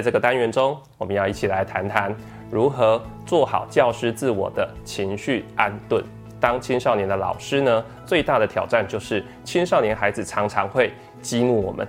在这个单元中，我们要一起来谈谈如何做好教师自我的情绪安顿。当青少年的老师呢，最大的挑战就是青少年孩子常常会激怒我们，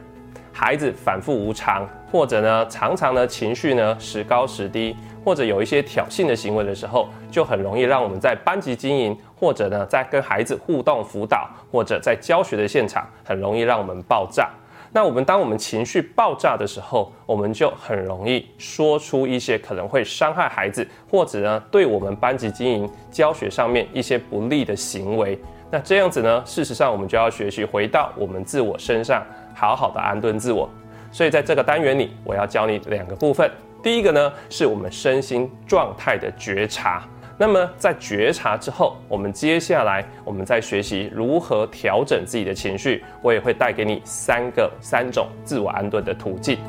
孩子反复无常，或者呢常常呢情绪呢时高时低，或者有一些挑衅的行为的时候，就很容易让我们在班级经营，或者呢在跟孩子互动辅导，或者在教学的现场，很容易让我们爆炸。那我们当我们情绪爆炸的时候，我们就很容易说出一些可能会伤害孩子，或者呢对我们班级经营教学上面一些不利的行为。那这样子呢，事实上我们就要学习回到我们自我身上，好好的安顿自我。所以在这个单元里，我要教你两个部分。第一个呢，是我们身心状态的觉察。那么在觉察之后，我们接下来我们再学习如何调整自己的情绪。我也会带给你三个三种自我安顿的途径。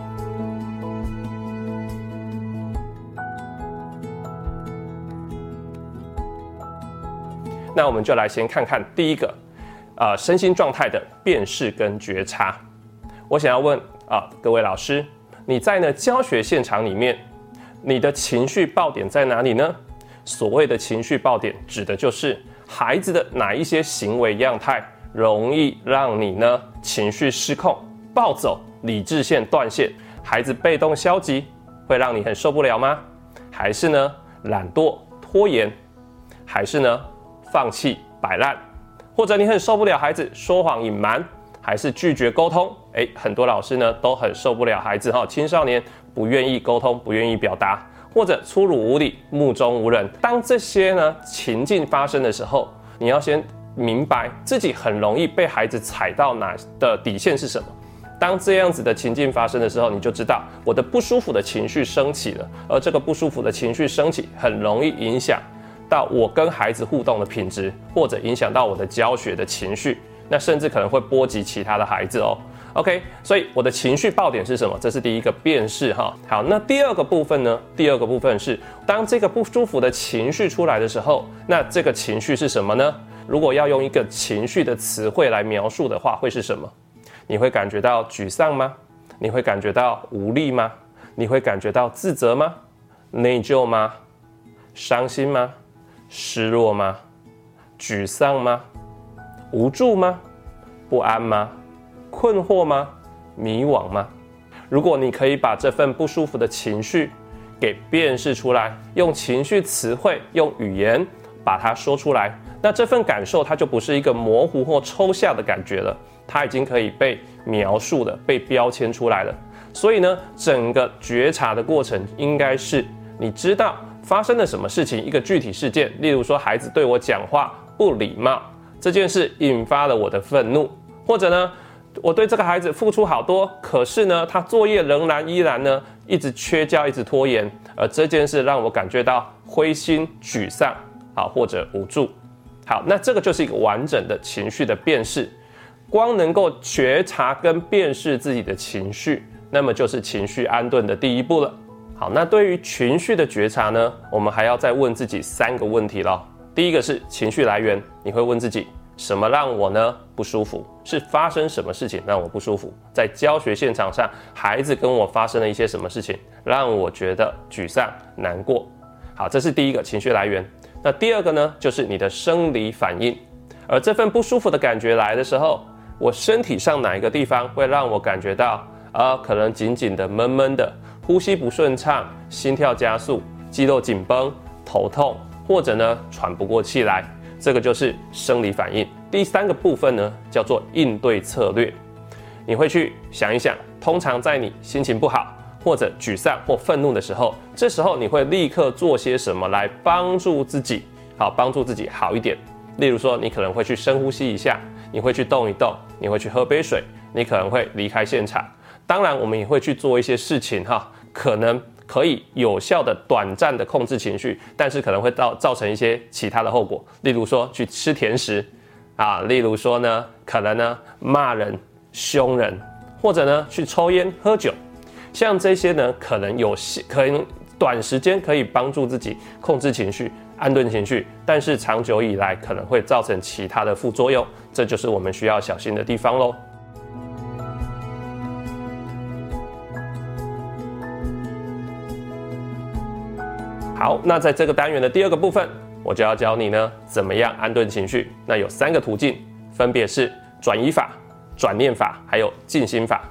那我们就来先看看第一个，呃，身心状态的辨识跟觉察。我想要问啊，各位老师，你在呢教学现场里面，你的情绪爆点在哪里呢？所谓的情绪爆点，指的就是孩子的哪一些行为样态容易让你呢情绪失控、暴走、理智线断线，孩子被动消极，会让你很受不了吗？还是呢懒惰拖延，还是呢放弃摆烂，或者你很受不了孩子说谎隐瞒，还是拒绝沟通？诶，很多老师呢都很受不了孩子哈，青少年不愿意沟通，不愿意表达。或者粗鲁无礼、目中无人。当这些呢情境发生的时候，你要先明白自己很容易被孩子踩到哪的底线是什么。当这样子的情境发生的时候，你就知道我的不舒服的情绪升起了，而这个不舒服的情绪升起，很容易影响到我跟孩子互动的品质，或者影响到我的教学的情绪，那甚至可能会波及其他的孩子哦。OK，所以我的情绪爆点是什么？这是第一个辨识哈。好，那第二个部分呢？第二个部分是当这个不舒服的情绪出来的时候，那这个情绪是什么呢？如果要用一个情绪的词汇来描述的话，会是什么？你会感觉到沮丧吗？你会感觉到无力吗？你会感觉到自责吗？内疚吗？伤心吗？失落吗？沮丧吗？无助吗？不安吗？困惑吗？迷惘吗？如果你可以把这份不舒服的情绪给辨识出来，用情绪词汇、用语言把它说出来，那这份感受它就不是一个模糊或抽象的感觉了，它已经可以被描述的、被标签出来了。所以呢，整个觉察的过程应该是你知道发生了什么事情，一个具体事件，例如说孩子对我讲话不礼貌这件事引发了我的愤怒，或者呢？我对这个孩子付出好多，可是呢，他作业仍然依然呢，一直缺交，一直拖延，而这件事让我感觉到灰心、沮丧，好或者无助。好，那这个就是一个完整的情绪的辨识。光能够觉察跟辨识自己的情绪，那么就是情绪安顿的第一步了。好，那对于情绪的觉察呢，我们还要再问自己三个问题了。第一个是情绪来源，你会问自己。什么让我呢不舒服？是发生什么事情让我不舒服？在教学现场上，孩子跟我发生了一些什么事情，让我觉得沮丧、难过？好，这是第一个情绪来源。那第二个呢，就是你的生理反应。而这份不舒服的感觉来的时候，我身体上哪一个地方会让我感觉到啊，可能紧紧的、闷闷的，呼吸不顺畅，心跳加速，肌肉紧绷，头痛，或者呢喘不过气来？这个就是生理反应。第三个部分呢，叫做应对策略。你会去想一想，通常在你心情不好或者沮丧或愤怒的时候，这时候你会立刻做些什么来帮助自己？好，帮助自己好一点。例如说，你可能会去深呼吸一下，你会去动一动，你会去喝杯水，你可能会离开现场。当然，我们也会去做一些事情哈，可能。可以有效的短暂的控制情绪，但是可能会造造成一些其他的后果，例如说去吃甜食，啊，例如说呢，可能呢骂人、凶人，或者呢去抽烟、喝酒，像这些呢，可能有可能短时间可以帮助自己控制情绪、安顿情绪，但是长久以来可能会造成其他的副作用，这就是我们需要小心的地方喽。好，那在这个单元的第二个部分，我就要教你呢，怎么样安顿情绪。那有三个途径，分别是转移法、转念法，还有静心法。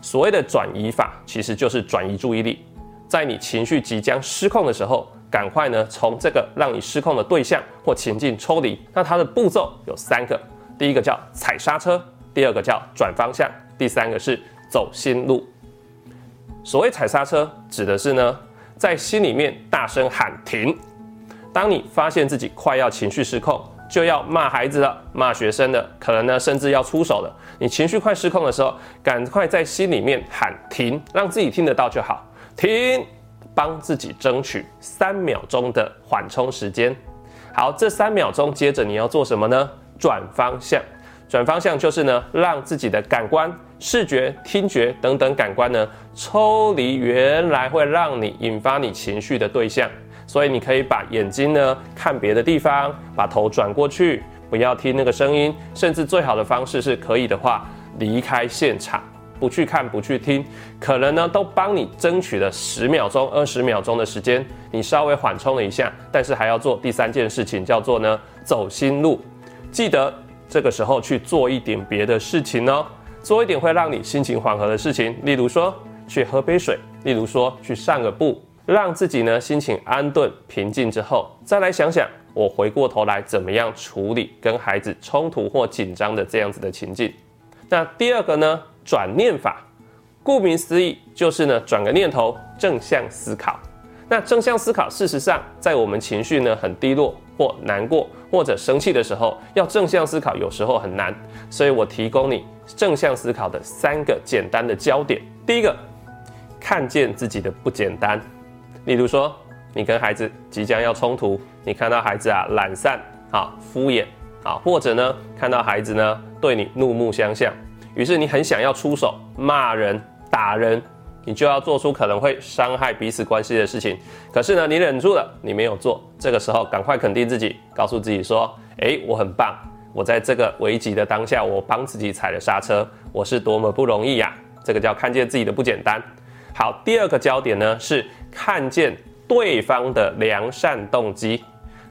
所谓的转移法，其实就是转移注意力，在你情绪即将失控的时候，赶快呢从这个让你失控的对象或情境抽离。那它的步骤有三个，第一个叫踩刹车，第二个叫转方向，第三个是走心路。所谓踩刹车，指的是呢。在心里面大声喊停。当你发现自己快要情绪失控，就要骂孩子了、骂学生了，可能呢甚至要出手了。你情绪快失控的时候，赶快在心里面喊停，让自己听得到就好。停，帮自己争取三秒钟的缓冲时间。好，这三秒钟接着你要做什么呢？转方向。转方向就是呢，让自己的感官。视觉、听觉等等感官呢，抽离原来会让你引发你情绪的对象，所以你可以把眼睛呢看别的地方，把头转过去，不要听那个声音，甚至最好的方式是可以的话，离开现场，不去看，不去听，可能呢都帮你争取了十秒钟、二十秒钟的时间，你稍微缓冲了一下，但是还要做第三件事情，叫做呢走心路，记得这个时候去做一点别的事情哦。做一点会让你心情缓和的事情，例如说去喝杯水，例如说去散个步，让自己呢心情安顿平静之后，再来想想我回过头来怎么样处理跟孩子冲突或紧张的这样子的情境。那第二个呢，转念法，顾名思义就是呢转个念头，正向思考。那正向思考，事实上在我们情绪呢很低落或难过或者生气的时候，要正向思考有时候很难，所以我提供你。正向思考的三个简单的焦点，第一个，看见自己的不简单。例如说，你跟孩子即将要冲突，你看到孩子啊懒散啊敷衍啊，或者呢看到孩子呢对你怒目相向，于是你很想要出手骂人打人，你就要做出可能会伤害彼此关系的事情。可是呢你忍住了，你没有做。这个时候赶快肯定自己，告诉自己说：诶，我很棒。我在这个危急的当下，我帮自己踩了刹车，我是多么不容易呀！这个叫看见自己的不简单。好，第二个焦点呢是看见对方的良善动机，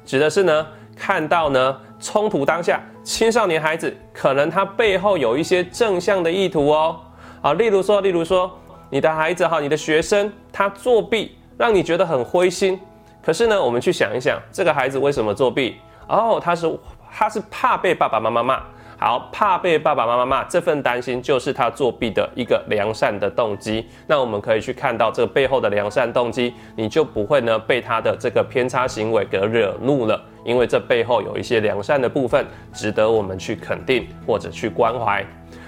指的是呢看到呢冲突当下，青少年孩子可能他背后有一些正向的意图哦。啊，例如说，例如说你的孩子哈，你的学生他作弊，让你觉得很灰心。可是呢，我们去想一想，这个孩子为什么作弊？哦，他是。他是怕被爸爸妈妈骂，好怕被爸爸妈妈骂，这份担心就是他作弊的一个良善的动机。那我们可以去看到这个背后的良善动机，你就不会呢被他的这个偏差行为给惹怒了，因为这背后有一些良善的部分，值得我们去肯定或者去关怀。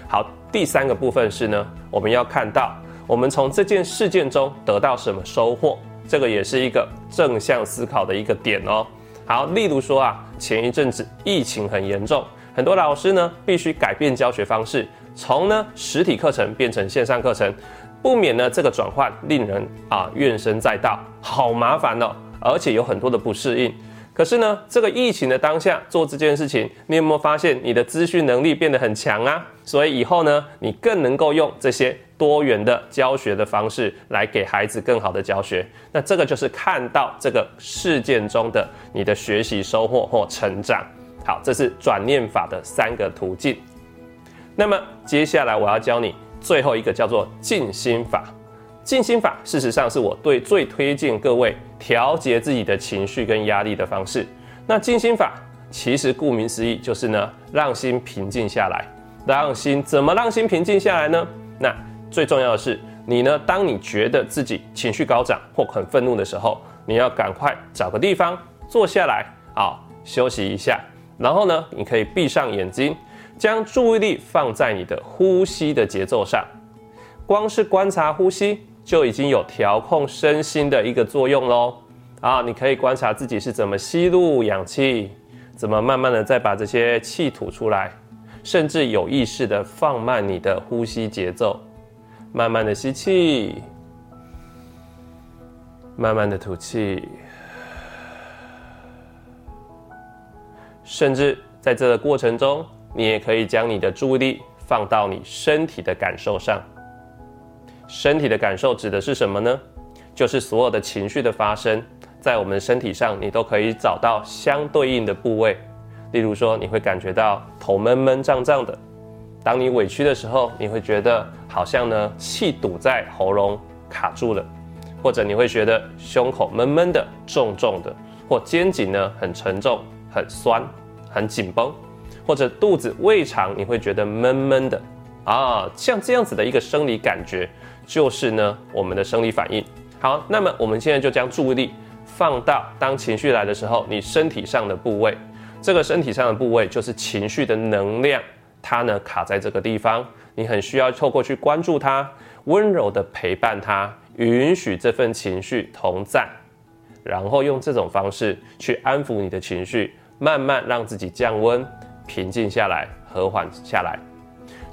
好，第三个部分是呢，我们要看到我们从这件事件中得到什么收获，这个也是一个正向思考的一个点哦。好，例如说啊，前一阵子疫情很严重，很多老师呢必须改变教学方式，从呢实体课程变成线上课程，不免呢这个转换令人啊怨声载道，好麻烦哦，而且有很多的不适应。可是呢，这个疫情的当下做这件事情，你有没有发现你的资讯能力变得很强啊？所以以后呢，你更能够用这些多元的教学的方式来给孩子更好的教学。那这个就是看到这个事件中的你的学习收获或成长。好，这是转念法的三个途径。那么接下来我要教你最后一个叫做静心法。静心法事实上是我对最推荐各位调节自己的情绪跟压力的方式。那静心法其实顾名思义就是呢，让心平静下来。让心怎么让心平静下来呢？那最重要的是，你呢，当你觉得自己情绪高涨或很愤怒的时候，你要赶快找个地方坐下来啊，休息一下。然后呢，你可以闭上眼睛，将注意力放在你的呼吸的节奏上。光是观察呼吸。就已经有调控身心的一个作用喽啊！你可以观察自己是怎么吸入氧气，怎么慢慢的再把这些气吐出来，甚至有意识的放慢你的呼吸节奏，慢慢的吸气，慢慢的吐气，甚至在这个过程中，你也可以将你的注意力放到你身体的感受上。身体的感受指的是什么呢？就是所有的情绪的发生，在我们身体上，你都可以找到相对应的部位。例如说，你会感觉到头闷闷胀胀的；当你委屈的时候，你会觉得好像呢气堵在喉咙卡住了，或者你会觉得胸口闷闷的、重重的，或肩颈呢很沉重、很酸、很紧绷，或者肚子胃肠你会觉得闷闷的啊，像这样子的一个生理感觉，就是呢我们的生理反应。好，那么我们现在就将注意力。放到，当情绪来的时候，你身体上的部位，这个身体上的部位就是情绪的能量，它呢卡在这个地方，你很需要透过去关注它，温柔的陪伴它，允许这份情绪同在，然后用这种方式去安抚你的情绪，慢慢让自己降温、平静下来、和缓下来。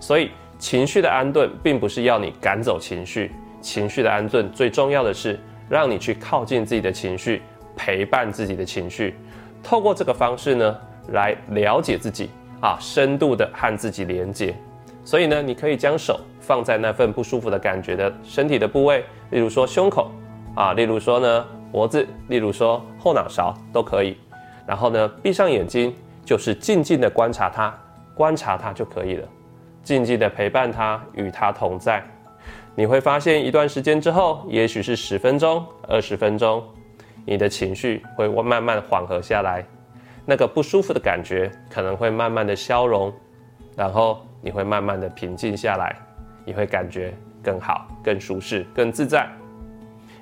所以，情绪的安顿并不是要你赶走情绪，情绪的安顿最重要的是。让你去靠近自己的情绪，陪伴自己的情绪，透过这个方式呢，来了解自己啊，深度的和自己连接。所以呢，你可以将手放在那份不舒服的感觉的身体的部位，例如说胸口啊，例如说呢脖子，例如说后脑勺都可以。然后呢，闭上眼睛，就是静静的观察它，观察它就可以了，静静的陪伴它，与它同在。你会发现，一段时间之后，也许是十分钟、二十分钟，你的情绪会慢慢缓和下来，那个不舒服的感觉可能会慢慢的消融，然后你会慢慢的平静下来，你会感觉更好、更舒适、更自在。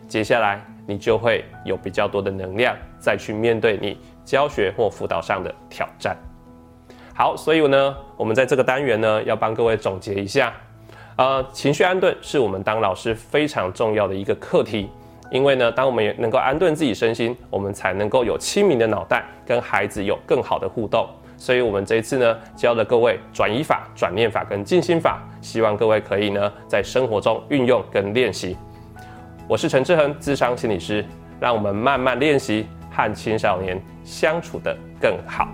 接下来，你就会有比较多的能量再去面对你教学或辅导上的挑战。好，所以呢，我们在这个单元呢，要帮各位总结一下。呃，情绪安顿是我们当老师非常重要的一个课题，因为呢，当我们也能够安顿自己身心，我们才能够有清明的脑袋，跟孩子有更好的互动。所以，我们这一次呢，教了各位转移法、转念法跟静心法，希望各位可以呢，在生活中运用跟练习。我是陈志恒，智商心理师，让我们慢慢练习和青少年相处的更好。